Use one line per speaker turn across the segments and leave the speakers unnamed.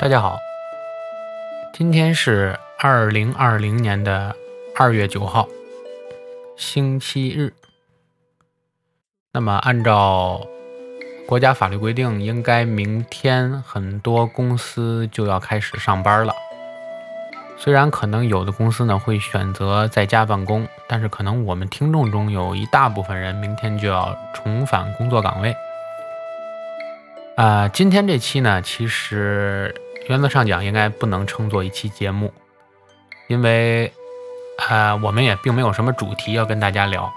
大家好，今天是二零二零年的二月九号，星期日。那么，按照国家法律规定，应该明天很多公司就要开始上班了。虽然可能有的公司呢会选择在家办公，但是可能我们听众中有一大部分人明天就要重返工作岗位。啊，今天这期呢，其实。原则上讲，应该不能称作一期节目，因为，呃，我们也并没有什么主题要跟大家聊。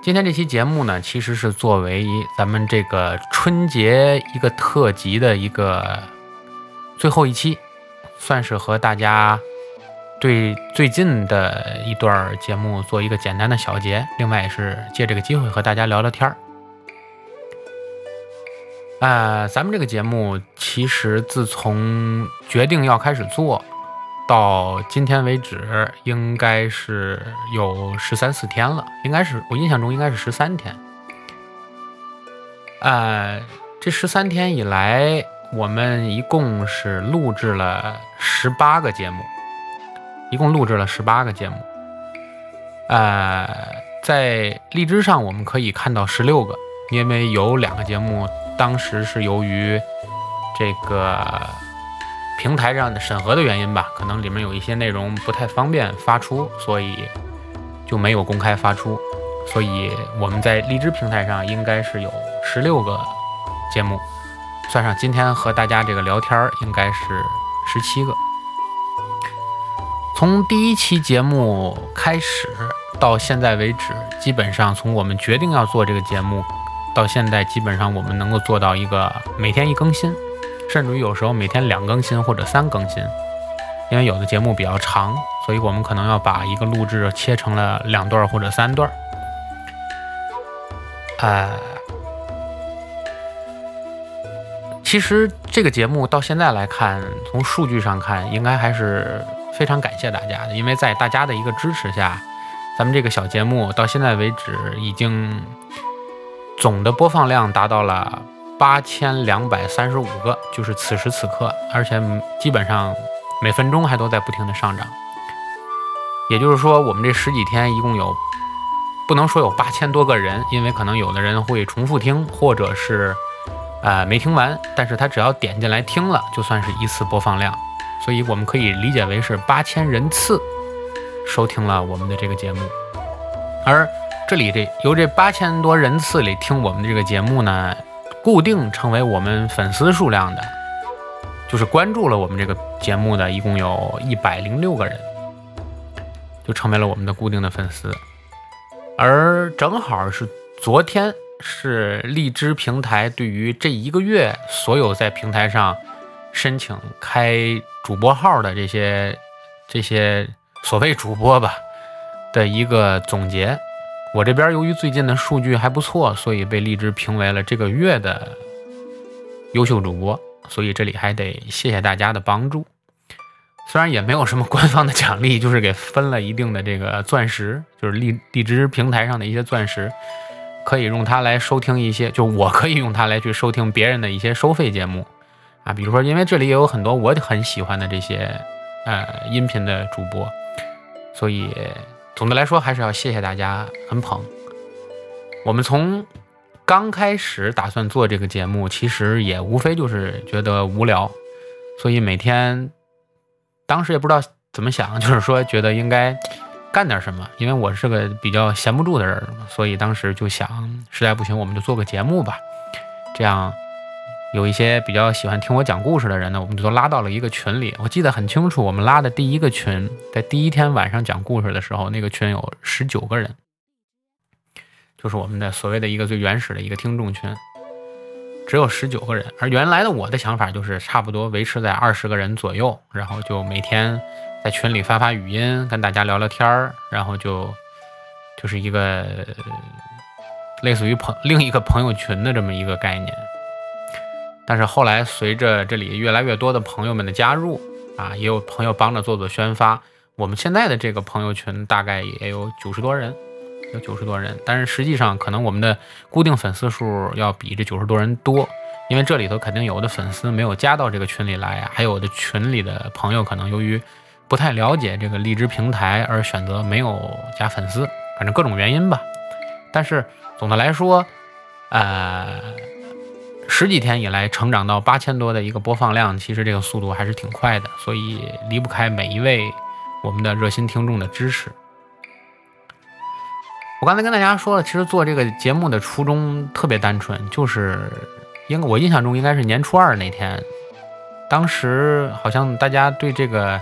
今天这期节目呢，其实是作为咱们这个春节一个特辑的一个最后一期，算是和大家对最近的一段节目做一个简单的小结，另外也是借这个机会和大家聊聊天儿。呃，咱们这个节目其实自从决定要开始做到今天为止，应该是有十三四天了，应该是我印象中应该是十三天。呃，这十三天以来，我们一共是录制了十八个节目，一共录制了十八个节目。呃，在荔枝上我们可以看到十六个，因为有两个节目。当时是由于这个平台上的审核的原因吧，可能里面有一些内容不太方便发出，所以就没有公开发出。所以我们在荔枝平台上应该是有十六个节目，算上今天和大家这个聊天儿，应该是十七个。从第一期节目开始到现在为止，基本上从我们决定要做这个节目。到现在，基本上我们能够做到一个每天一更新，甚至于有时候每天两更新或者三更新。因为有的节目比较长，所以我们可能要把一个录制切成了两段或者三段。呃，其实这个节目到现在来看，从数据上看，应该还是非常感谢大家的，因为在大家的一个支持下，咱们这个小节目到现在为止已经。总的播放量达到了八千两百三十五个，就是此时此刻，而且基本上每分钟还都在不停的上涨。也就是说，我们这十几天一共有，不能说有八千多个人，因为可能有的人会重复听，或者是呃没听完，但是他只要点进来听了，就算是一次播放量，所以我们可以理解为是八千人次收听了我们的这个节目，而。这里这由这八千多人次里听我们的这个节目呢，固定成为我们粉丝数量的，就是关注了我们这个节目的，一共有一百零六个人，就成为了我们的固定的粉丝。而正好是昨天是荔枝平台对于这一个月所有在平台上申请开主播号的这些这些所谓主播吧的一个总结。我这边由于最近的数据还不错，所以被荔枝评为了这个月的优秀主播。所以这里还得谢谢大家的帮助。虽然也没有什么官方的奖励，就是给分了一定的这个钻石，就是荔荔枝平台上的一些钻石，可以用它来收听一些，就我可以用它来去收听别人的一些收费节目啊。比如说，因为这里也有很多我很喜欢的这些呃音频的主播，所以。总的来说，还是要谢谢大家很捧。我们从刚开始打算做这个节目，其实也无非就是觉得无聊，所以每天当时也不知道怎么想，就是说觉得应该干点什么。因为我是个比较闲不住的人，所以当时就想，实在不行我们就做个节目吧，这样。有一些比较喜欢听我讲故事的人呢，我们就都拉到了一个群里。我记得很清楚，我们拉的第一个群，在第一天晚上讲故事的时候，那个群有十九个人，就是我们的所谓的一个最原始的一个听众群，只有十九个人。而原来的我的想法就是差不多维持在二十个人左右，然后就每天在群里发发语音，跟大家聊聊天儿，然后就就是一个类似于朋另一个朋友群的这么一个概念。但是后来随着这里越来越多的朋友们的加入啊，也有朋友帮着做做宣发，我们现在的这个朋友群大概也有九十多人，有九十多人。但是实际上可能我们的固定粉丝数要比这九十多人多，因为这里头肯定有的粉丝没有加到这个群里来，还有的群里的朋友可能由于不太了解这个荔枝平台而选择没有加粉丝，反正各种原因吧。但是总的来说，呃。十几天以来成长到八千多的一个播放量，其实这个速度还是挺快的，所以离不开每一位我们的热心听众的支持。我刚才跟大家说了，其实做这个节目的初衷特别单纯，就是应我印象中应该是年初二那天，当时好像大家对这个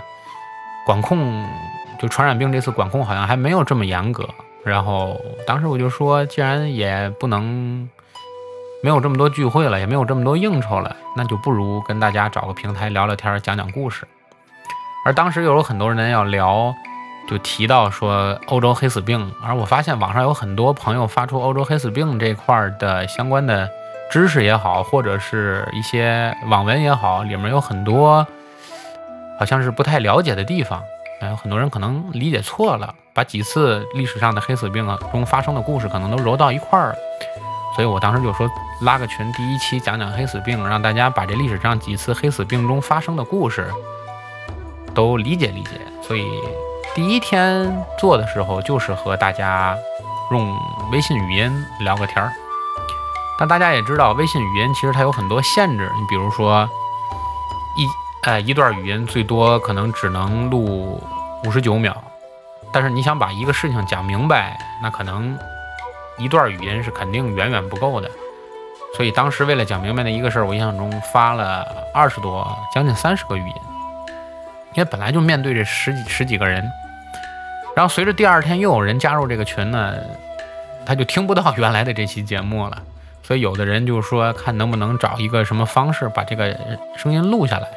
管控，就传染病这次管控好像还没有这么严格，然后当时我就说，既然也不能。没有这么多聚会了，也没有这么多应酬了，那就不如跟大家找个平台聊聊天，讲讲故事。而当时又有很多人要聊，就提到说欧洲黑死病。而我发现网上有很多朋友发出欧洲黑死病这块的相关的知识也好，或者是一些网文也好，里面有很多好像是不太了解的地方。有很多人可能理解错了，把几次历史上的黑死病啊中发生的故事可能都揉到一块儿。所以我当时就说拉个群，第一期讲讲黑死病，让大家把这历史上几次黑死病中发生的故事都理解理解。所以第一天做的时候，就是和大家用微信语音聊个天儿。但大家也知道，微信语音其实它有很多限制，你比如说一呃一段语音最多可能只能录五十九秒，但是你想把一个事情讲明白，那可能。一段语音是肯定远远不够的，所以当时为了讲明白那一个事儿，我印象中发了二十多，将近三十个语音，因为本来就面对这十几十几个人，然后随着第二天又有人加入这个群呢，他就听不到原来的这期节目了，所以有的人就说看能不能找一个什么方式把这个声音录下来。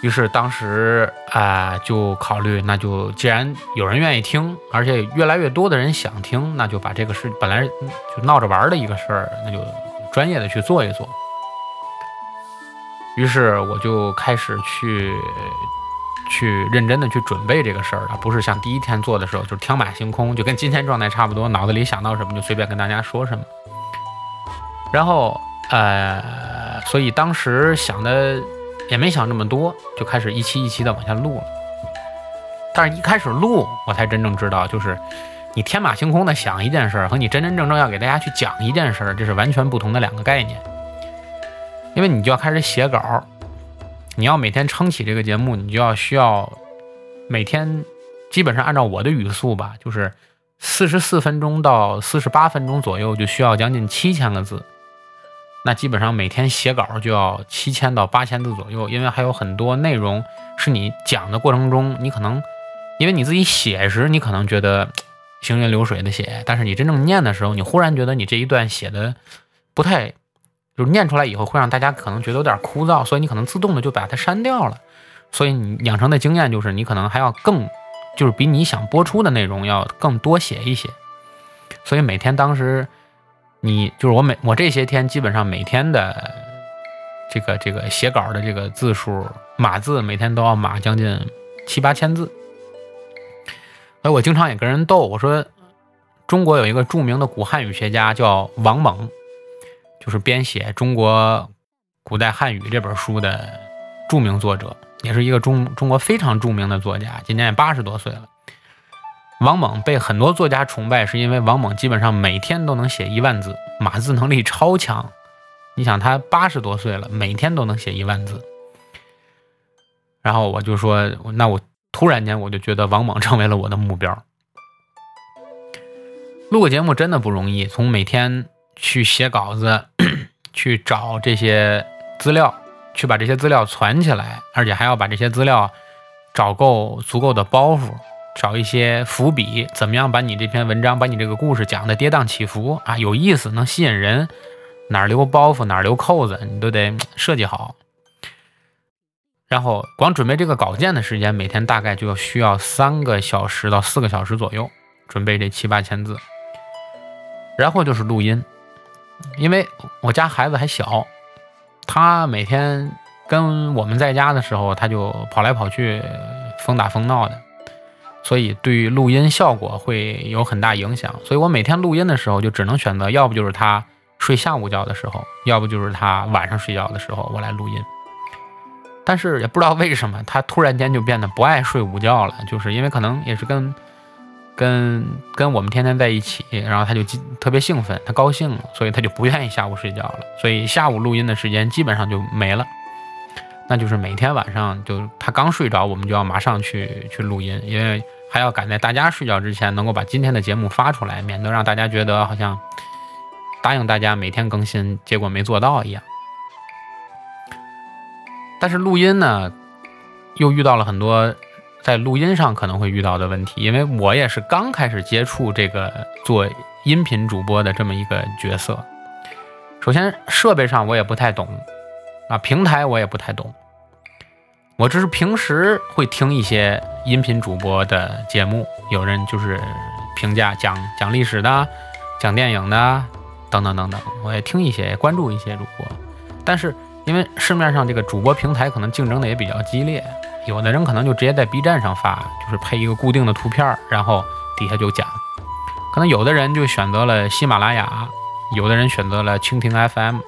于是当时啊，就考虑，那就既然有人愿意听，而且越来越多的人想听，那就把这个事本来就闹着玩的一个事儿，那就专业的去做一做。于是我就开始去去认真的去准备这个事儿了，不是像第一天做的时候就是天马行空，就跟今天状态差不多，脑子里想到什么就随便跟大家说什么。然后呃，所以当时想的。也没想这么多，就开始一期一期的往下录了。但是，一开始录，我才真正知道，就是你天马行空的想一件事儿，和你真真正正要给大家去讲一件事儿，这是完全不同的两个概念。因为你就要开始写稿，你要每天撑起这个节目，你就要需要每天基本上按照我的语速吧，就是四十四分钟到四十八分钟左右，就需要将近七千个字。那基本上每天写稿就要七千到八千字左右，因为还有很多内容是你讲的过程中，你可能因为你自己写时，你可能觉得行云流水的写，但是你真正念的时候，你忽然觉得你这一段写的不太，就是念出来以后会让大家可能觉得有点枯燥，所以你可能自动的就把它删掉了。所以你养成的经验就是，你可能还要更，就是比你想播出的内容要更多写一些。所以每天当时。你就是我每我这些天基本上每天的这个这个写稿的这个字数码字每天都要码将近七八千字，哎我经常也跟人逗我说，中国有一个著名的古汉语学家叫王蒙，就是编写《中国古代汉语》这本书的著名作者，也是一个中中国非常著名的作家，今年也八十多岁了。王猛被很多作家崇拜，是因为王猛基本上每天都能写一万字，码字能力超强。你想他八十多岁了，每天都能写一万字。然后我就说，那我突然间我就觉得王猛成为了我的目标。录个节目真的不容易，从每天去写稿子，去找这些资料，去把这些资料攒起来，而且还要把这些资料找够足够的包袱。找一些伏笔，怎么样把你这篇文章、把你这个故事讲的跌宕起伏啊，有意思，能吸引人？哪儿留包袱，哪儿留扣子，你都得设计好。然后光准备这个稿件的时间，每天大概就需要三个小时到四个小时左右，准备这七八千字。然后就是录音，因为我家孩子还小，他每天跟我们在家的时候，他就跑来跑去，疯打疯闹的，所以对于录音效果会有很大影响。所以我每天录音的时候，就只能选择，要不就是他睡下午觉的时候，要不就是他晚上睡觉的时候，我来录音。但是也不知道为什么，他突然间就变得不爱睡午觉了，就是因为可能也是跟跟跟我们天天在一起，然后他就特别兴奋，他高兴，所以他就不愿意下午睡觉了，所以下午录音的时间基本上就没了。那就是每天晚上就他刚睡着，我们就要马上去去录音，因为还要赶在大家睡觉之前能够把今天的节目发出来，免得让大家觉得好像答应大家每天更新，结果没做到一样。但是录音呢，又遇到了很多在录音上可能会遇到的问题，因为我也是刚开始接触这个做音频主播的这么一个角色。首先设备上我也不太懂，啊，平台我也不太懂。我只是平时会听一些音频主播的节目，有人就是评价讲讲历史的、讲电影的等等等等，我也听一些，关注一些主播，但是。因为市面上这个主播平台可能竞争的也比较激烈，有的人可能就直接在 B 站上发，就是配一个固定的图片，然后底下就讲。可能有的人就选择了喜马拉雅，有的人选择了蜻蜓 FM，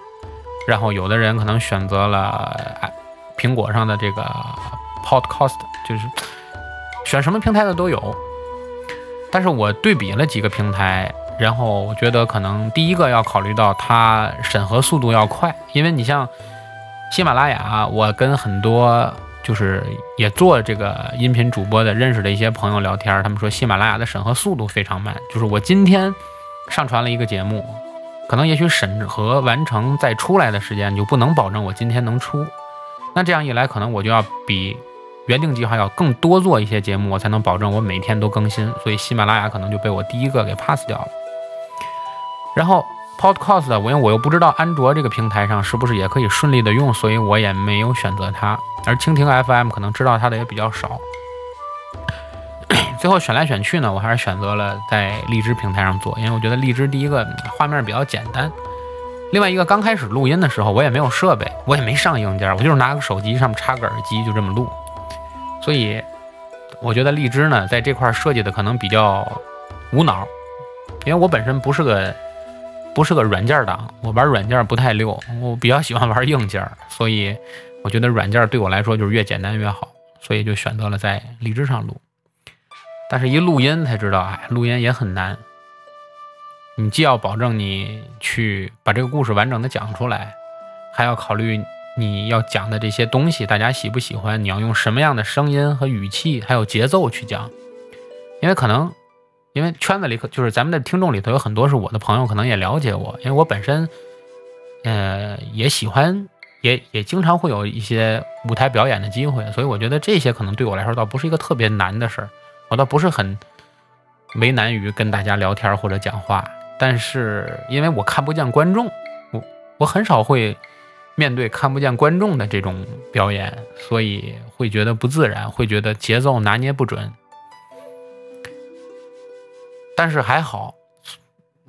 然后有的人可能选择了苹果上的这个 Podcast，就是选什么平台的都有。但是我对比了几个平台，然后我觉得可能第一个要考虑到它审核速度要快，因为你像。喜马拉雅，我跟很多就是也做这个音频主播的认识的一些朋友聊天，他们说喜马拉雅的审核速度非常慢。就是我今天上传了一个节目，可能也许审核完成再出来的时间你就不能保证我今天能出。那这样一来，可能我就要比原定计划要更多做一些节目，我才能保证我每天都更新。所以喜马拉雅可能就被我第一个给 pass 掉了。然后。Podcast，我因为我又不知道安卓这个平台上是不是也可以顺利的用，所以我也没有选择它。而蜻蜓 FM 可能知道它的也比较少。最后选来选去呢，我还是选择了在荔枝平台上做，因为我觉得荔枝第一个画面比较简单，另外一个刚开始录音的时候我也没有设备，我也没上硬件，我就是拿个手机上面插个耳机就这么录。所以我觉得荔枝呢在这块设计的可能比较无脑，因为我本身不是个。不是个软件党，我玩软件不太溜，我比较喜欢玩硬件，所以我觉得软件对我来说就是越简单越好，所以就选择了在荔枝上录。但是，一录音才知道，哎，录音也很难。你既要保证你去把这个故事完整的讲出来，还要考虑你要讲的这些东西大家喜不喜欢，你要用什么样的声音和语气，还有节奏去讲，因为可能。因为圈子里可就是咱们的听众里头有很多是我的朋友，可能也了解我，因为我本身，呃，也喜欢，也也经常会有一些舞台表演的机会，所以我觉得这些可能对我来说倒不是一个特别难的事儿，我倒不是很为难于跟大家聊天或者讲话，但是因为我看不见观众，我我很少会面对看不见观众的这种表演，所以会觉得不自然，会觉得节奏拿捏不准。但是还好，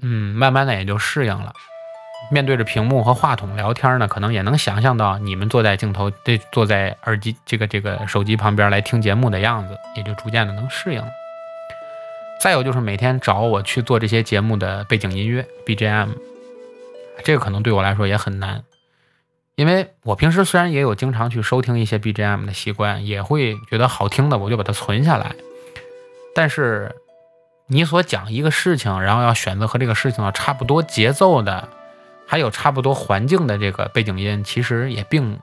嗯，慢慢的也就适应了。面对着屏幕和话筒聊天呢，可能也能想象到你们坐在镜头对坐在耳机这个这个手机旁边来听节目的样子，也就逐渐的能适应了。再有就是每天找我去做这些节目的背景音乐 BGM，这个可能对我来说也很难，因为我平时虽然也有经常去收听一些 BGM 的习惯，也会觉得好听的我就把它存下来，但是。你所讲一个事情，然后要选择和这个事情要差不多节奏的，还有差不多环境的这个背景音，其实也并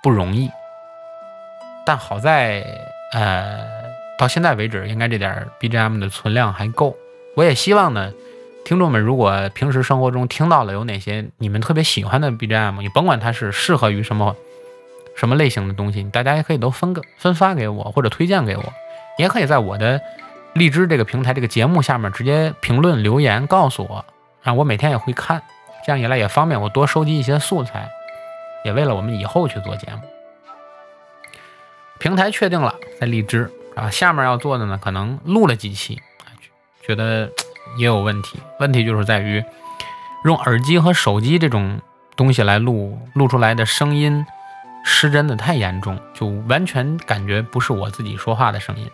不容易。但好在，呃，到现在为止，应该这点 BGM 的存量还够。我也希望呢，听众们如果平时生活中听到了有哪些你们特别喜欢的 BGM，你甭管它是适合于什么什么类型的东西，大家也可以都分个分发给我，或者推荐给我，也可以在我的。荔枝这个平台，这个节目下面直接评论留言告诉我，啊我每天也会看，这样一来也方便我多收集一些素材，也为了我们以后去做节目。平台确定了，在荔枝啊，下面要做的呢，可能录了几期，觉得也有问题。问题就是在于用耳机和手机这种东西来录，录出来的声音失真的太严重，就完全感觉不是我自己说话的声音。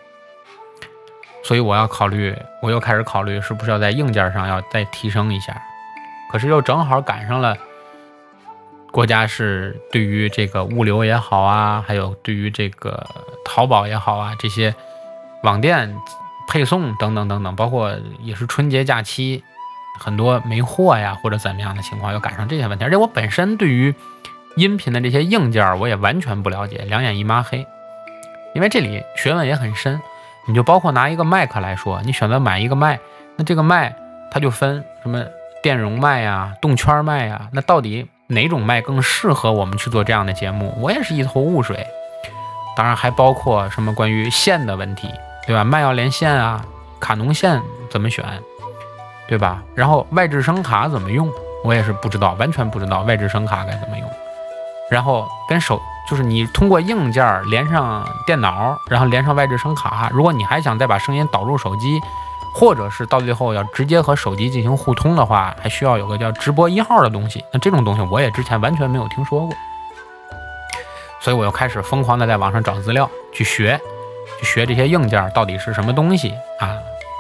所以我要考虑，我又开始考虑是不是要在硬件上要再提升一下。可是又正好赶上了国家是对于这个物流也好啊，还有对于这个淘宝也好啊，这些网店配送等等等等，包括也是春节假期，很多没货呀或者怎么样的情况，又赶上这些问题。而且我本身对于音频的这些硬件我也完全不了解，两眼一抹黑，因为这里学问也很深。你就包括拿一个麦克来说，你选择买一个麦，那这个麦它就分什么电容麦呀、动圈麦呀，那到底哪种麦更适合我们去做这样的节目？我也是一头雾水。当然还包括什么关于线的问题，对吧？麦要连线啊，卡农线怎么选，对吧？然后外置声卡怎么用，我也是不知道，完全不知道外置声卡该怎么用。然后跟手。就是你通过硬件连上电脑，然后连上外置声卡。如果你还想再把声音导入手机，或者是到最后要直接和手机进行互通的话，还需要有个叫直播一号的东西。那这种东西我也之前完全没有听说过，所以我又开始疯狂的在网上找资料去学，去学这些硬件到底是什么东西啊？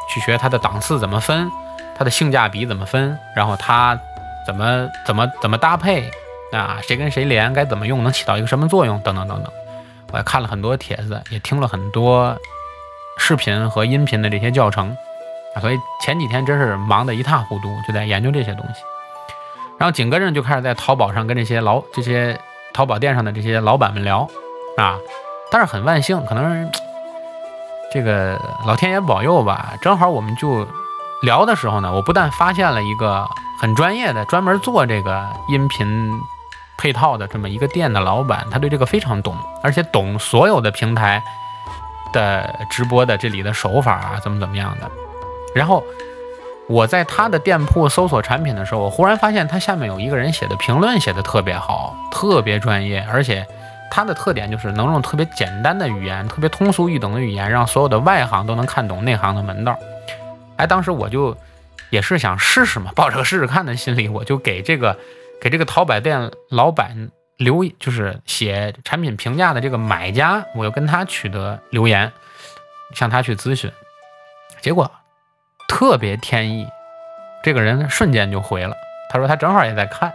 去学它的档次怎么分，它的性价比怎么分，然后它怎么怎么怎么搭配。啊，谁跟谁连，该怎么用，能起到一个什么作用，等等等等。我也看了很多帖子，也听了很多视频和音频的这些教程所以前几天真是忙得一塌糊涂，就在研究这些东西。然后紧跟着就开始在淘宝上跟这些老这些淘宝店上的这些老板们聊啊，但是很万幸，可能这个老天爷保佑吧，正好我们就聊的时候呢，我不但发现了一个很专业的，专门做这个音频。配套的这么一个店的老板，他对这个非常懂，而且懂所有的平台的直播的这里的手法啊，怎么怎么样的。然后我在他的店铺搜索产品的时候，我忽然发现他下面有一个人写的评论写的特别好，特别专业，而且他的特点就是能用特别简单的语言，特别通俗易懂的语言，让所有的外行都能看懂内行的门道。哎，当时我就也是想试试嘛，抱着试试看的心理，我就给这个。给这个淘宝店老板留，就是写产品评价的这个买家，我又跟他取得留言，向他去咨询，结果特别天意，这个人瞬间就回了，他说他正好也在看，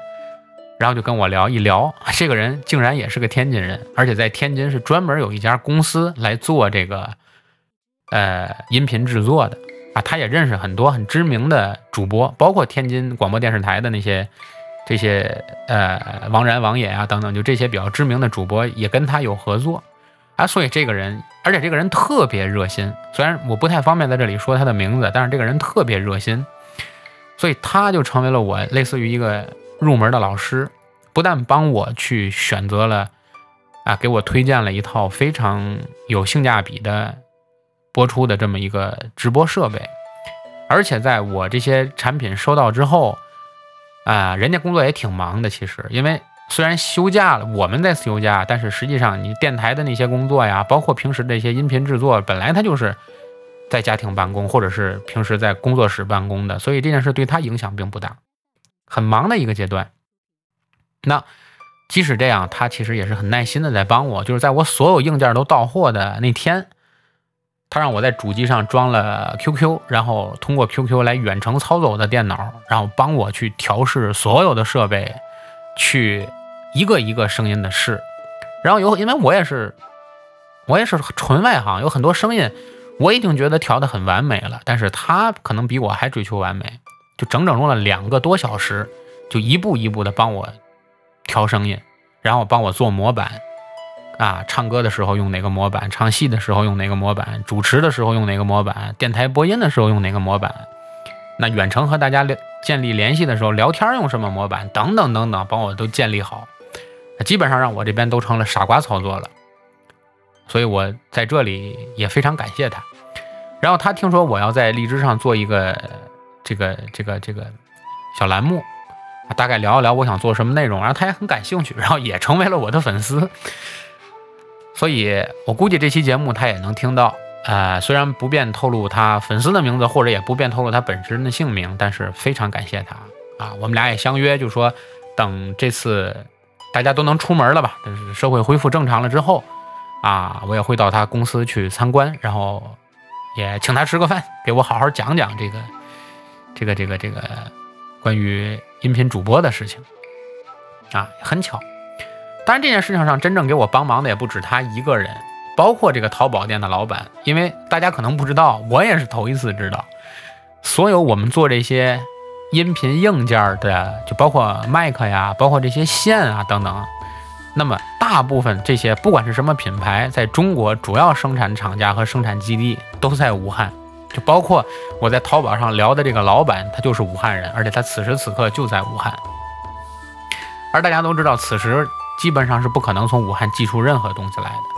然后就跟我聊一聊，这个人竟然也是个天津人，而且在天津是专门有一家公司来做这个呃音频制作的。啊，他也认识很多很知名的主播，包括天津广播电视台的那些。这些呃，王然、王野啊等等，就这些比较知名的主播也跟他有合作。啊，所以这个人，而且这个人特别热心。虽然我不太方便在这里说他的名字，但是这个人特别热心，所以他就成为了我类似于一个入门的老师，不但帮我去选择了啊，给我推荐了一套非常有性价比的播出的这么一个直播设备，而且在我这些产品收到之后。啊，人家工作也挺忙的，其实，因为虽然休假了，我们在休假，但是实际上你电台的那些工作呀，包括平时这些音频制作，本来他就是在家庭办公，或者是平时在工作室办公的，所以这件事对他影响并不大，很忙的一个阶段。那即使这样，他其实也是很耐心的在帮我，就是在我所有硬件都到货的那天。他让我在主机上装了 QQ，然后通过 QQ 来远程操作我的电脑，然后帮我去调试所有的设备，去一个一个声音的试。然后有，因为我也是，我也是纯外行，有很多声音我已经觉得调的很完美了，但是他可能比我还追求完美，就整整用了两个多小时，就一步一步的帮我调声音，然后帮我做模板。啊，唱歌的时候用哪个模板？唱戏的时候用哪个模板？主持的时候用哪个模板？电台播音的时候用哪个模板？那远程和大家联建立联系的时候聊天用什么模板？等等等等，帮我都建立好，基本上让我这边都成了傻瓜操作了。所以我在这里也非常感谢他。然后他听说我要在荔枝上做一个这个这个这个小栏目，大概聊一聊我想做什么内容，然后他也很感兴趣，然后也成为了我的粉丝。所以，我估计这期节目他也能听到。呃，虽然不便透露他粉丝的名字，或者也不便透露他本人的姓名，但是非常感谢他啊！我们俩也相约，就说等这次大家都能出门了吧，就是社会恢复正常了之后，啊，我也会到他公司去参观，然后也请他吃个饭，给我好好讲讲这个这个这个这个关于音频主播的事情。啊，很巧。当然，这件事情上真正给我帮忙的也不止他一个人，包括这个淘宝店的老板。因为大家可能不知道，我也是头一次知道，所有我们做这些音频硬件的，就包括麦克呀，包括这些线啊等等。那么大部分这些不管是什么品牌，在中国主要生产厂家和生产基地都在武汉。就包括我在淘宝上聊的这个老板，他就是武汉人，而且他此时此刻就在武汉。而大家都知道，此时基本上是不可能从武汉寄出任何东西来的。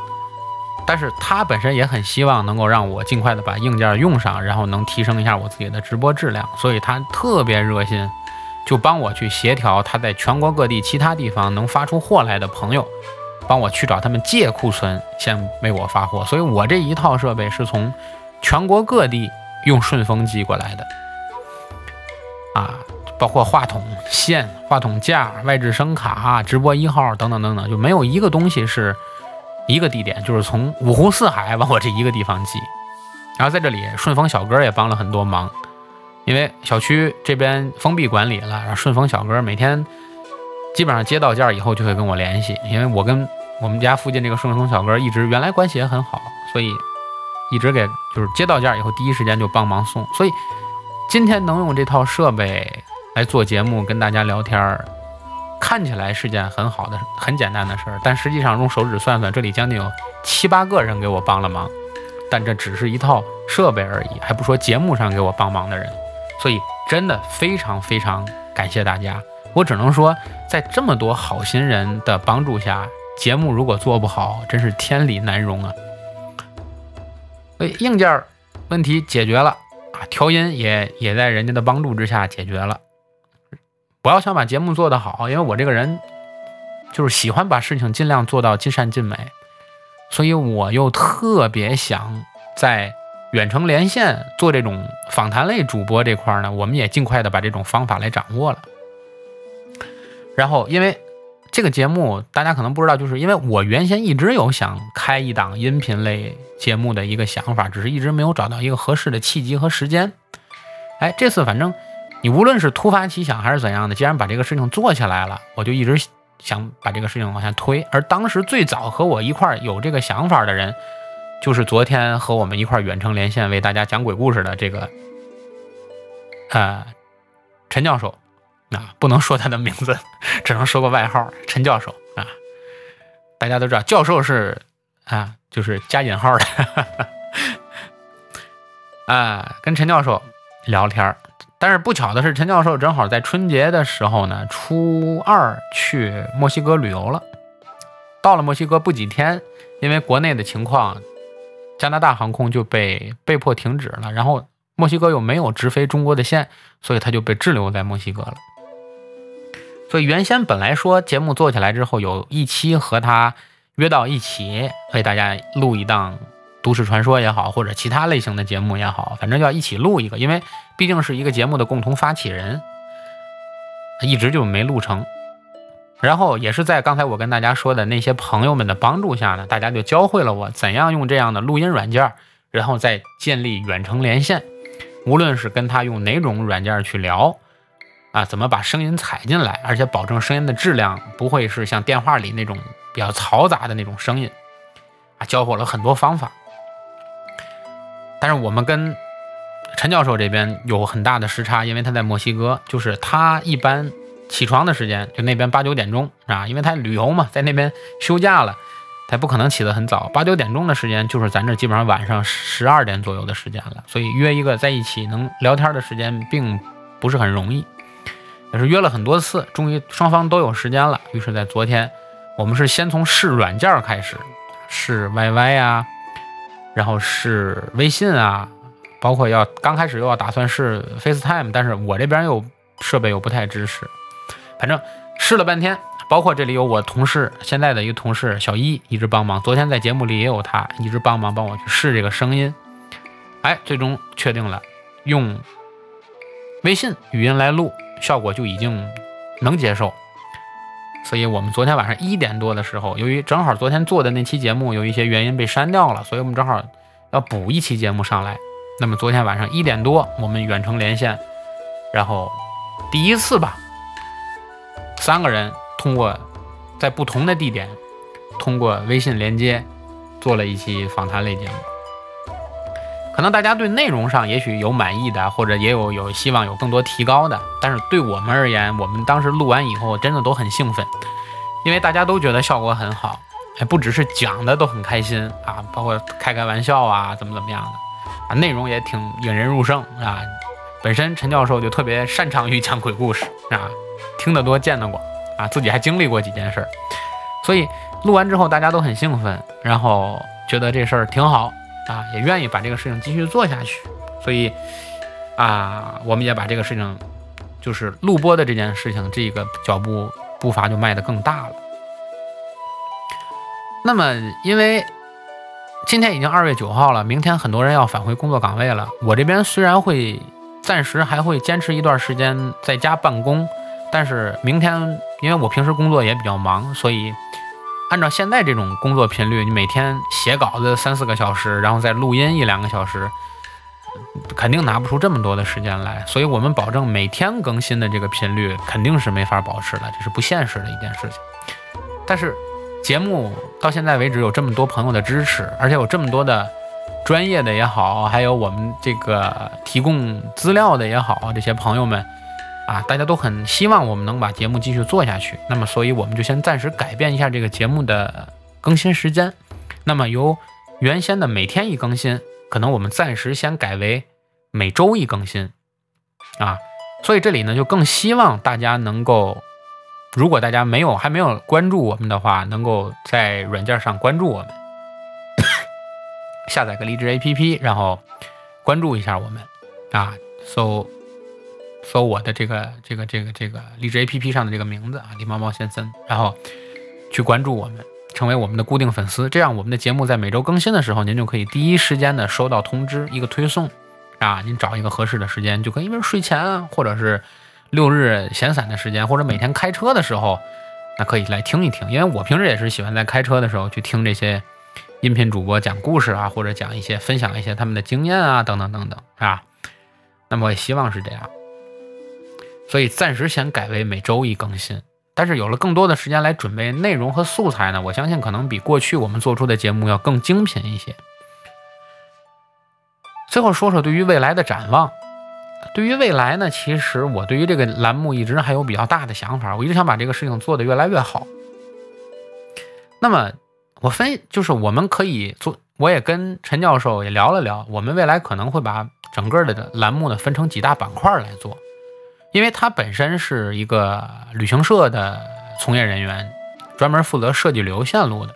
但是他本身也很希望能够让我尽快的把硬件用上，然后能提升一下我自己的直播质量，所以他特别热心，就帮我去协调他在全国各地其他地方能发出货来的朋友，帮我去找他们借库存，先为我发货。所以我这一套设备是从全国各地用顺丰寄过来的，啊。包括话筒线、话筒架、外置声卡、直播一号等等等等，就没有一个东西是一个地点，就是从五湖四海往我这一个地方寄。然后在这里，顺丰小哥也帮了很多忙，因为小区这边封闭管理了，然后顺丰小哥每天基本上接到件儿以后就会跟我联系，因为我跟我们家附近这个顺丰小哥一直原来关系也很好，所以一直给就是接到件儿以后第一时间就帮忙送。所以今天能用这套设备。来做节目跟大家聊天儿，看起来是件很好的、很简单的事儿，但实际上用手指算算，这里将近有七八个人给我帮了忙，但这只是一套设备而已，还不说节目上给我帮忙的人，所以真的非常非常感谢大家。我只能说，在这么多好心人的帮助下，节目如果做不好，真是天理难容啊！所以硬件问题解决了啊，调音也也在人家的帮助之下解决了。我要想把节目做得好，因为我这个人就是喜欢把事情尽量做到尽善尽美，所以我又特别想在远程连线做这种访谈类主播这块呢，我们也尽快的把这种方法来掌握了。然后，因为这个节目大家可能不知道，就是因为我原先一直有想开一档音频类节目的一个想法，只是一直没有找到一个合适的契机和时间。哎，这次反正。你无论是突发奇想还是怎样的，既然把这个事情做起来了，我就一直想把这个事情往下推。而当时最早和我一块有这个想法的人，就是昨天和我们一块远程连线为大家讲鬼故事的这个，呃，陈教授。啊，不能说他的名字，只能说个外号，陈教授啊。大家都知道，教授是啊，就是加引号的。啊，跟陈教授聊天儿。但是不巧的是，陈教授正好在春节的时候呢，初二去墨西哥旅游了。到了墨西哥不几天，因为国内的情况，加拿大航空就被被迫停止了。然后墨西哥又没有直飞中国的线，所以他就被滞留在墨西哥了。所以原先本来说节目做起来之后，有一期和他约到一起为大家录一档。都市传说也好，或者其他类型的节目也好，反正要一起录一个，因为毕竟是一个节目的共同发起人，一直就没录成。然后也是在刚才我跟大家说的那些朋友们的帮助下呢，大家就教会了我怎样用这样的录音软件，然后再建立远程连线。无论是跟他用哪种软件去聊，啊，怎么把声音采进来，而且保证声音的质量不会是像电话里那种比较嘈杂的那种声音，啊，教会了很多方法。但是我们跟陈教授这边有很大的时差，因为他在墨西哥，就是他一般起床的时间就那边八九点钟啊，因为他旅游嘛，在那边休假了，他不可能起得很早，八九点钟的时间就是咱这基本上晚上十二点左右的时间了，所以约一个在一起能聊天的时间并不是很容易，也是约了很多次，终于双方都有时间了，于是，在昨天我们是先从试软件开始，试 YY 呀。然后是微信啊，包括要刚开始又要打算是 FaceTime，但是我这边又设备又不太支持，反正试了半天，包括这里有我同事现在的一个同事小一一直帮忙，昨天在节目里也有他一直帮忙帮我去试这个声音，哎，最终确定了用微信语音来录，效果就已经能接受，所以我们昨天晚上一点多的时候，由于正好昨天做的那期节目有一些原因被删掉了，所以我们正好要补一期节目上来。那么昨天晚上一点多，我们远程连线，然后第一次吧，三个人通过在不同的地点，通过微信连接做了一期访谈类节目。可能大家对内容上也许有满意的，或者也有有希望有更多提高的，但是对我们而言，我们当时录完以后真的都很兴奋，因为大家都觉得效果很好，还，不只是讲的都很开心啊，包括开开玩笑啊，怎么怎么样的啊，内容也挺引人入胜啊。本身陈教授就特别擅长于讲鬼故事啊，听得多见得广啊，自己还经历过几件事儿，所以录完之后大家都很兴奋，然后觉得这事儿挺好。啊，也愿意把这个事情继续做下去，所以啊，我们也把这个事情，就是录播的这件事情，这个脚步步伐就迈得更大了。那么，因为今天已经二月九号了，明天很多人要返回工作岗位了。我这边虽然会暂时还会坚持一段时间在家办公，但是明天因为我平时工作也比较忙，所以。按照现在这种工作频率，你每天写稿子三四个小时，然后再录音一两个小时，肯定拿不出这么多的时间来。所以我们保证每天更新的这个频率肯定是没法保持的，这是不现实的一件事情。但是节目到现在为止有这么多朋友的支持，而且有这么多的专业的也好，还有我们这个提供资料的也好，这些朋友们。啊，大家都很希望我们能把节目继续做下去，那么所以我们就先暂时改变一下这个节目的更新时间，那么由原先的每天一更新，可能我们暂时先改为每周一更新，啊，所以这里呢就更希望大家能够，如果大家没有还没有关注我们的话，能够在软件上关注我们，下载个荔枝 APP，然后关注一下我们，啊，搜。搜我的这个这个这个这个荔枝 A P P 上的这个名字啊，李猫猫先生，然后去关注我们，成为我们的固定粉丝，这样我们的节目在每周更新的时候，您就可以第一时间的收到通知，一个推送啊，您找一个合适的时间，就可以，因为睡前啊，或者是六日闲散的时间，或者每天开车的时候，那可以来听一听，因为我平时也是喜欢在开车的时候去听这些音频主播讲故事啊，或者讲一些分享一些他们的经验啊，等等等等，是吧？那么我也希望是这样。所以暂时先改为每周一更新，但是有了更多的时间来准备内容和素材呢，我相信可能比过去我们做出的节目要更精品一些。最后说说对于未来的展望，对于未来呢，其实我对于这个栏目一直还有比较大的想法，我一直想把这个事情做得越来越好。那么我分就是我们可以做，我也跟陈教授也聊了聊，我们未来可能会把整个的栏目呢分成几大板块来做。因为他本身是一个旅行社的从业人员，专门负责设计旅游线路的，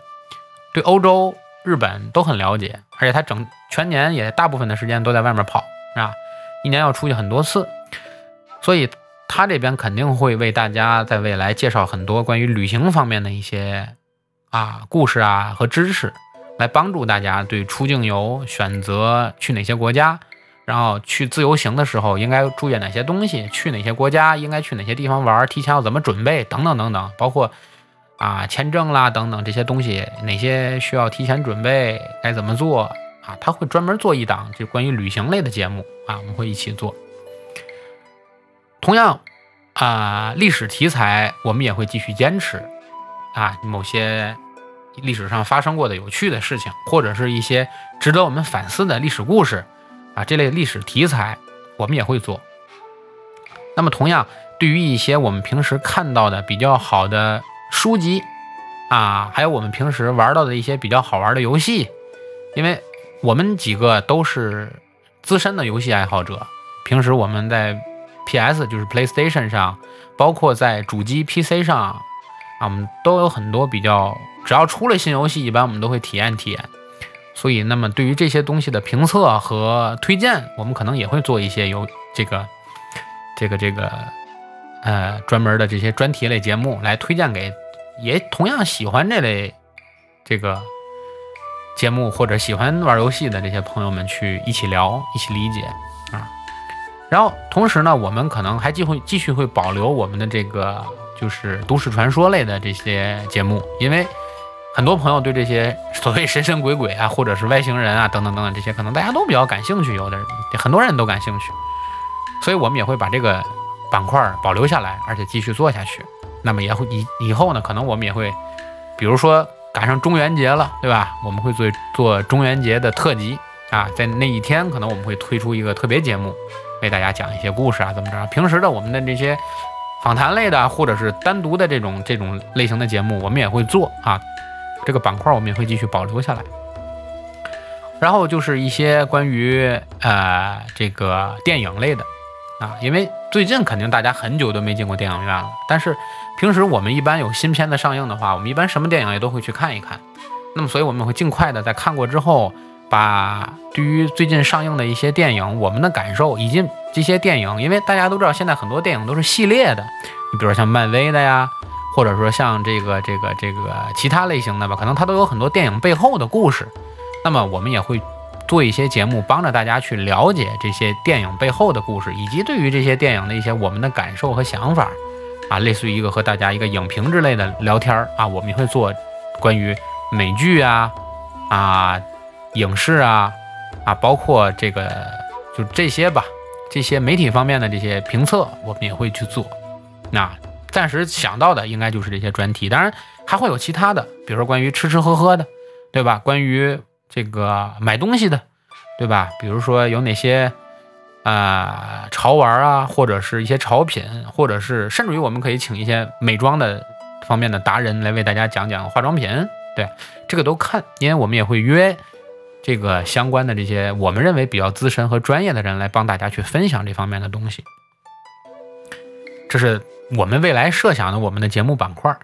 对欧洲、日本都很了解，而且他整全年也大部分的时间都在外面跑，啊，一年要出去很多次，所以他这边肯定会为大家在未来介绍很多关于旅行方面的一些啊故事啊和知识，来帮助大家对出境游选择去哪些国家。然后去自由行的时候应该注意哪些东西？去哪些国家？应该去哪些地方玩？提前要怎么准备？等等等等，包括啊签证啦等等这些东西，哪些需要提前准备？该怎么做啊？他会专门做一档就关于旅行类的节目啊，我们会一起做。同样啊，历史题材我们也会继续坚持啊，某些历史上发生过的有趣的事情，或者是一些值得我们反思的历史故事。啊，这类历史题材我们也会做。那么，同样对于一些我们平时看到的比较好的书籍啊，还有我们平时玩到的一些比较好玩的游戏，因为我们几个都是资深的游戏爱好者，平时我们在 PS 就是 PlayStation 上，包括在主机 PC 上啊，我们都有很多比较，只要出了新游戏，一般我们都会体验体验。所以，那么对于这些东西的评测和推荐，我们可能也会做一些有这个、这个、这个，呃，专门的这些专题类节目来推荐给也同样喜欢这类这个节目或者喜欢玩游戏的这些朋友们去一起聊、一起理解啊。然后，同时呢，我们可能还继会继续会保留我们的这个就是都市传说类的这些节目，因为很多朋友对这些所谓神神鬼鬼啊，或者是外星人啊等等等等这些，可能大家都比较感兴趣，有的人很多人都感兴趣，所以我们也会把这个板块保留下来，而且继续做下去。那么也会以以后呢，可能我们也会，比如说赶上中元节了，对吧？我们会做做中元节的特辑啊，在那一天可能我们会推出一个特别节目。为大家讲一些故事啊，怎么着？平时的我们的这些访谈类的，或者是单独的这种这种类型的节目，我们也会做啊。这个板块我们也会继续保留下来。然后就是一些关于呃这个电影类的啊，因为最近肯定大家很久都没进过电影院了。但是平时我们一般有新片子上映的话，我们一般什么电影也都会去看一看。那么所以我们会尽快的在看过之后。把对于最近上映的一些电影，我们的感受，以及这些电影，因为大家都知道，现在很多电影都是系列的，你比如说像漫威的呀，或者说像这个这个这个其他类型的吧，可能它都有很多电影背后的故事。那么我们也会做一些节目，帮着大家去了解这些电影背后的故事，以及对于这些电影的一些我们的感受和想法啊，类似于一个和大家一个影评之类的聊天儿啊，我们也会做关于美剧啊啊。影视啊，啊，包括这个，就这些吧，这些媒体方面的这些评测，我们也会去做。那暂时想到的应该就是这些专题，当然还会有其他的，比如说关于吃吃喝喝的，对吧？关于这个买东西的，对吧？比如说有哪些啊潮玩啊，或者是一些潮品，或者是甚至于我们可以请一些美妆的方面的达人来为大家讲讲化妆品，对，这个都看，因为我们也会约。这个相关的这些，我们认为比较资深和专业的人来帮大家去分享这方面的东西，这是我们未来设想的我们的节目板块。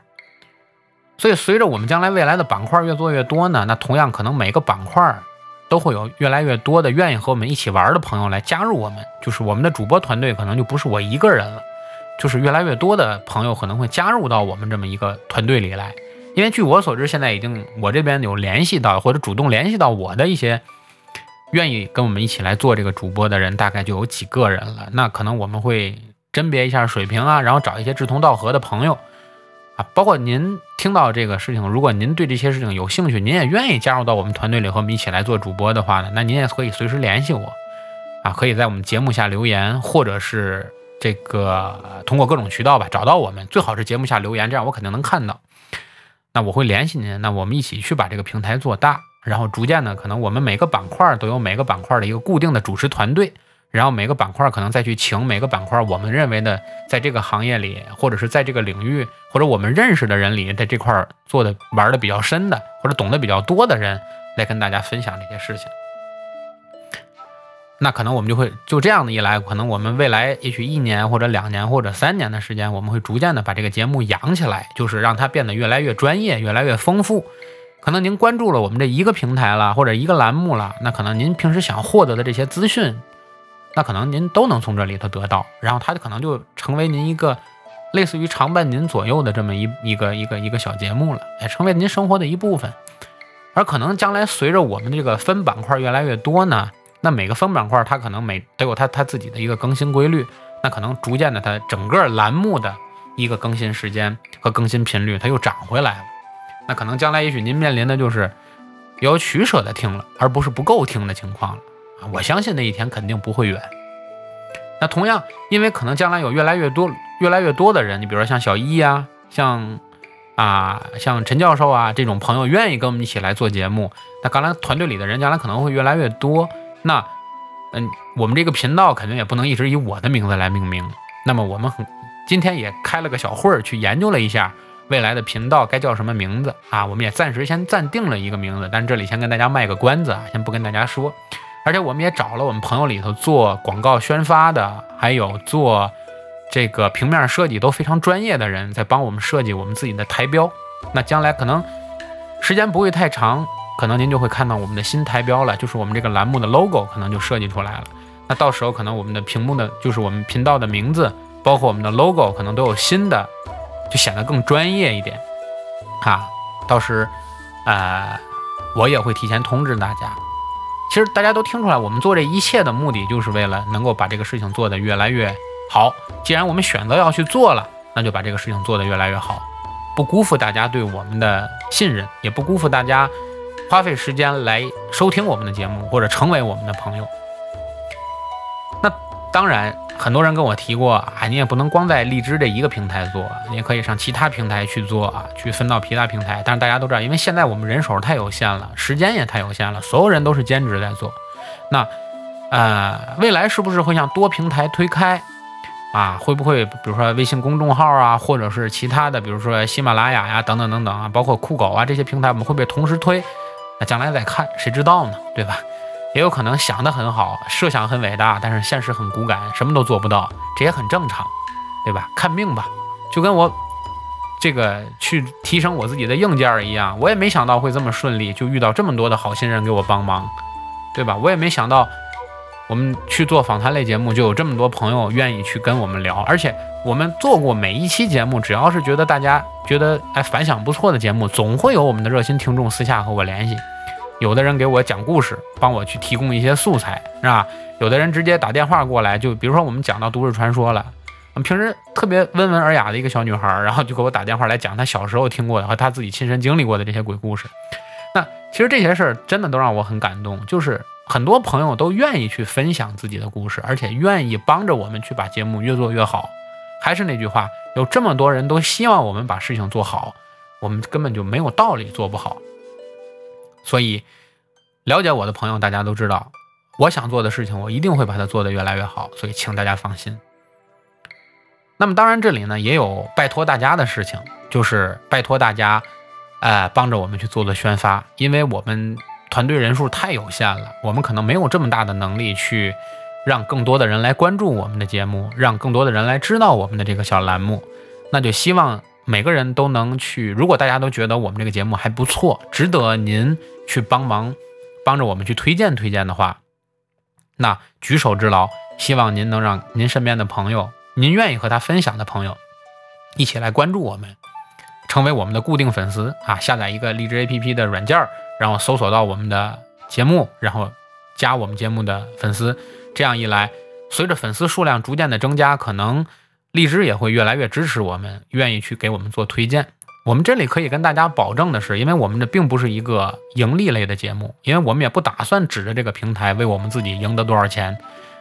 所以，随着我们将来未来的板块越做越多呢，那同样可能每个板块都会有越来越多的愿意和我们一起玩的朋友来加入我们，就是我们的主播团队可能就不是我一个人了，就是越来越多的朋友可能会加入到我们这么一个团队里来。因为据我所知，现在已经我这边有联系到或者主动联系到我的一些愿意跟我们一起来做这个主播的人，大概就有几个人了。那可能我们会甄别一下水平啊，然后找一些志同道合的朋友啊。包括您听到这个事情，如果您对这些事情有兴趣，您也愿意加入到我们团队里和我们一起来做主播的话呢，那您也可以随时联系我啊，可以在我们节目下留言，或者是这个通过各种渠道吧找到我们，最好是节目下留言，这样我肯定能看到。那我会联系您，那我们一起去把这个平台做大，然后逐渐的，可能我们每个板块都有每个板块的一个固定的主持团队，然后每个板块可能再去请每个板块我们认为的在这个行业里，或者是在这个领域，或者我们认识的人里，在这块做的玩的比较深的，或者懂得比较多的人来跟大家分享这些事情。那可能我们就会就这样的一来，可能我们未来也许一年或者两年或者三年的时间，我们会逐渐的把这个节目养起来，就是让它变得越来越专业、越来越丰富。可能您关注了我们这一个平台了，或者一个栏目了，那可能您平时想获得的这些资讯，那可能您都能从这里头得到，然后它就可能就成为您一个类似于常伴您左右的这么一一个一个一个小节目了，也成为您生活的一部分。而可能将来随着我们这个分板块越来越多呢？那每个分板块，它可能每都有它它自己的一个更新规律，那可能逐渐的，它整个栏目的一个更新时间和更新频率，它又涨回来了。那可能将来也许您面临的就是有取舍的听了，而不是不够听的情况了！我相信那一天肯定不会远。那同样，因为可能将来有越来越多越来越多的人，你比如说像小一呀，像啊像陈教授啊这种朋友愿意跟我们一起来做节目，那刚才团队里的人将来可能会越来越多。那，嗯，我们这个频道肯定也不能一直以我的名字来命名。那么我们很今天也开了个小会儿，去研究了一下未来的频道该叫什么名字啊。我们也暂时先暂定了一个名字，但这里先跟大家卖个关子啊，先不跟大家说。而且我们也找了我们朋友里头做广告宣发的，还有做这个平面设计都非常专业的人，在帮我们设计我们自己的台标。那将来可能时间不会太长。可能您就会看到我们的新台标了，就是我们这个栏目的 logo 可能就设计出来了。那到时候可能我们的屏幕的，就是我们频道的名字，包括我们的 logo，可能都有新的，就显得更专业一点。啊，到时，呃，我也会提前通知大家。其实大家都听出来，我们做这一切的目的，就是为了能够把这个事情做得越来越好。既然我们选择要去做了，那就把这个事情做得越来越好，不辜负大家对我们的信任，也不辜负大家花费时间来收听我们的节目或者成为我们的朋友。当然，很多人跟我提过啊，你也不能光在荔枝这一个平台做，你也可以上其他平台去做啊，去分到其他平台。但是大家都知道，因为现在我们人手太有限了，时间也太有限了，所有人都是兼职在做。那呃，未来是不是会向多平台推开？啊，会不会比如说微信公众号啊，或者是其他的，比如说喜马拉雅呀，等等等等啊，包括酷狗啊这些平台，我们会不会同时推？那将来再看，谁知道呢？对吧？也有可能想得很好，设想很伟大，但是现实很骨感，什么都做不到，这也很正常，对吧？看命吧，就跟我这个去提升我自己的硬件一样，我也没想到会这么顺利，就遇到这么多的好心人给我帮忙，对吧？我也没想到。我们去做访谈类节目，就有这么多朋友愿意去跟我们聊，而且我们做过每一期节目，只要是觉得大家觉得哎反响不错的节目，总会有我们的热心听众私下和我联系。有的人给我讲故事，帮我去提供一些素材，是吧？有的人直接打电话过来，就比如说我们讲到都市传说了，平时特别温文尔雅的一个小女孩，然后就给我打电话来讲她小时候听过的和她自己亲身经历过的这些鬼故事。那其实这些事儿真的都让我很感动，就是。很多朋友都愿意去分享自己的故事，而且愿意帮着我们去把节目越做越好。还是那句话，有这么多人都希望我们把事情做好，我们根本就没有道理做不好。所以，了解我的朋友，大家都知道，我想做的事情，我一定会把它做得越来越好。所以，请大家放心。那么，当然这里呢也有拜托大家的事情，就是拜托大家，呃，帮着我们去做做宣发，因为我们。团队人数太有限了，我们可能没有这么大的能力去让更多的人来关注我们的节目，让更多的人来知道我们的这个小栏目。那就希望每个人都能去，如果大家都觉得我们这个节目还不错，值得您去帮忙帮着我们去推荐推荐的话，那举手之劳，希望您能让您身边的朋友，您愿意和他分享的朋友，一起来关注我们，成为我们的固定粉丝啊！下载一个荔枝 APP 的软件儿。然后搜索到我们的节目，然后加我们节目的粉丝，这样一来，随着粉丝数量逐渐的增加，可能荔枝也会越来越支持我们，愿意去给我们做推荐。我们这里可以跟大家保证的是，因为我们这并不是一个盈利类的节目，因为我们也不打算指着这个平台为我们自己赢得多少钱，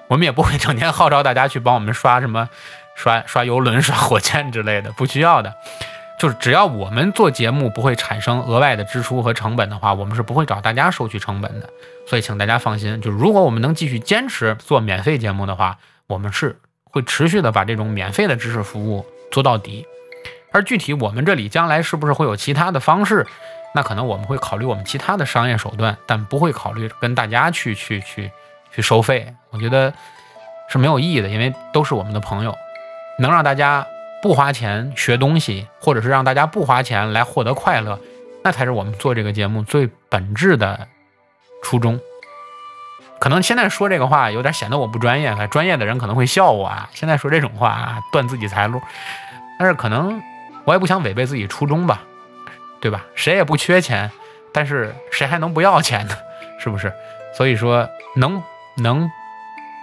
我们也不会整天号召大家去帮我们刷什么刷刷游轮、刷火箭之类的，不需要的。就是只要我们做节目不会产生额外的支出和成本的话，我们是不会找大家收取成本的。所以请大家放心，就如果我们能继续坚持做免费节目的话，我们是会持续的把这种免费的知识服务做到底。而具体我们这里将来是不是会有其他的方式，那可能我们会考虑我们其他的商业手段，但不会考虑跟大家去去去去收费。我觉得是没有意义的，因为都是我们的朋友，能让大家。不花钱学东西，或者是让大家不花钱来获得快乐，那才是我们做这个节目最本质的初衷。可能现在说这个话有点显得我不专业，专业的人可能会笑我啊。现在说这种话啊，断自己财路。但是可能我也不想违背自己初衷吧，对吧？谁也不缺钱，但是谁还能不要钱呢？是不是？所以说，能能。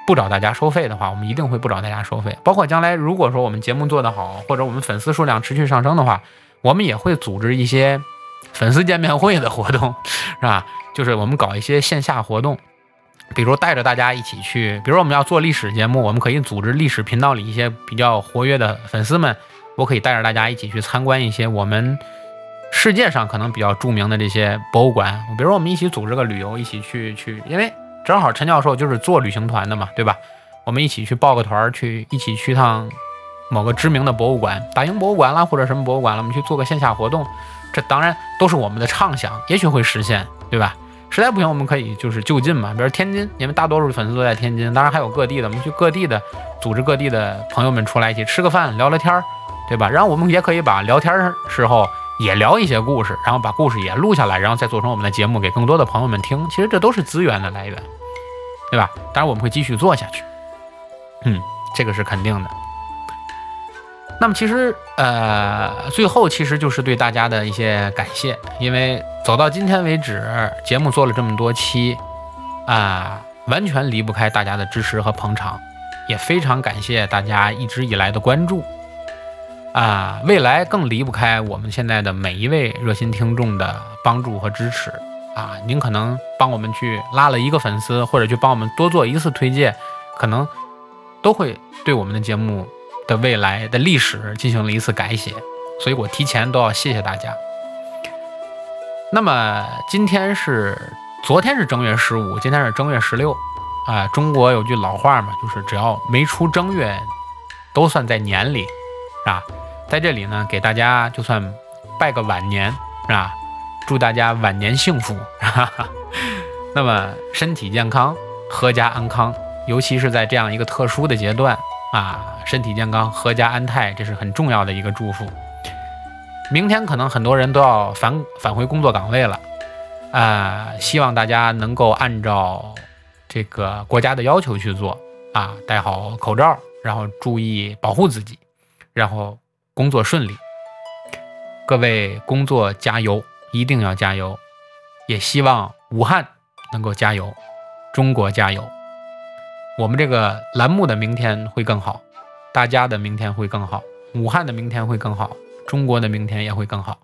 不找大家收费的话，我们一定会不找大家收费。包括将来如果说我们节目做得好，或者我们粉丝数量持续上升的话，我们也会组织一些粉丝见面会的活动，是吧？就是我们搞一些线下活动，比如带着大家一起去，比如我们要做历史节目，我们可以组织历史频道里一些比较活跃的粉丝们，我可以带着大家一起去参观一些我们世界上可能比较著名的这些博物馆。比如我们一起组织个旅游，一起去去，因为。正好陈教授就是做旅行团的嘛，对吧？我们一起去报个团，去一起去趟某个知名的博物馆，大英博物馆啦，或者什么博物馆了，我们去做个线下活动。这当然都是我们的畅想，也许会实现，对吧？实在不行，我们可以就是就近嘛，比如天津，因为大多数粉丝都在天津，当然还有各地的，我们去各地的组织各地的朋友们出来一起吃个饭，聊聊天儿，对吧？然后我们也可以把聊天时候。也聊一些故事，然后把故事也录下来，然后再做成我们的节目，给更多的朋友们听。其实这都是资源的来源，对吧？当然我们会继续做下去，嗯，这个是肯定的。那么其实，呃，最后其实就是对大家的一些感谢，因为走到今天为止，节目做了这么多期，啊，完全离不开大家的支持和捧场，也非常感谢大家一直以来的关注。啊，未来更离不开我们现在的每一位热心听众的帮助和支持啊！您可能帮我们去拉了一个粉丝，或者去帮我们多做一次推荐，可能都会对我们的节目的未来的历史进行了一次改写。所以我提前都要谢谢大家。那么今天是昨天是正月十五，今天是正月十六啊！中国有句老话嘛，就是只要没出正月，都算在年里，是吧？在这里呢，给大家就算拜个晚年，是吧？祝大家晚年幸福，哈哈。那么身体健康，阖家安康，尤其是在这样一个特殊的阶段啊，身体健康，阖家安泰，这是很重要的一个祝福。明天可能很多人都要返返回工作岗位了，啊，希望大家能够按照这个国家的要求去做啊，戴好口罩，然后注意保护自己，然后。工作顺利，各位工作加油，一定要加油！也希望武汉能够加油，中国加油！我们这个栏目的明天会更好，大家的明天会更好，武汉的明天会更好，中国的明天也会更好。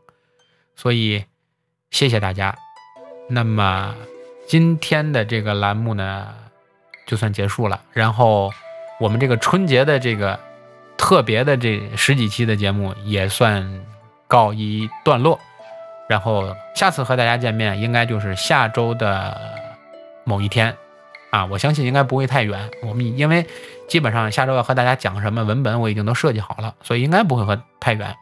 所以，谢谢大家。那么今天的这个栏目呢，就算结束了。然后我们这个春节的这个。特别的这十几期的节目也算告一段落，然后下次和大家见面应该就是下周的某一天啊，我相信应该不会太远。我们因为基本上下周要和大家讲什么文本我已经都设计好了，所以应该不会和太远。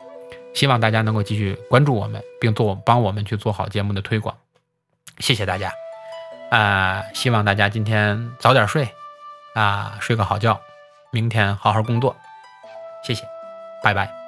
希望大家能够继续关注我们，并做帮我们去做好节目的推广。谢谢大家啊！希望大家今天早点睡啊，睡个好觉，明天好好工作。谢谢，拜拜。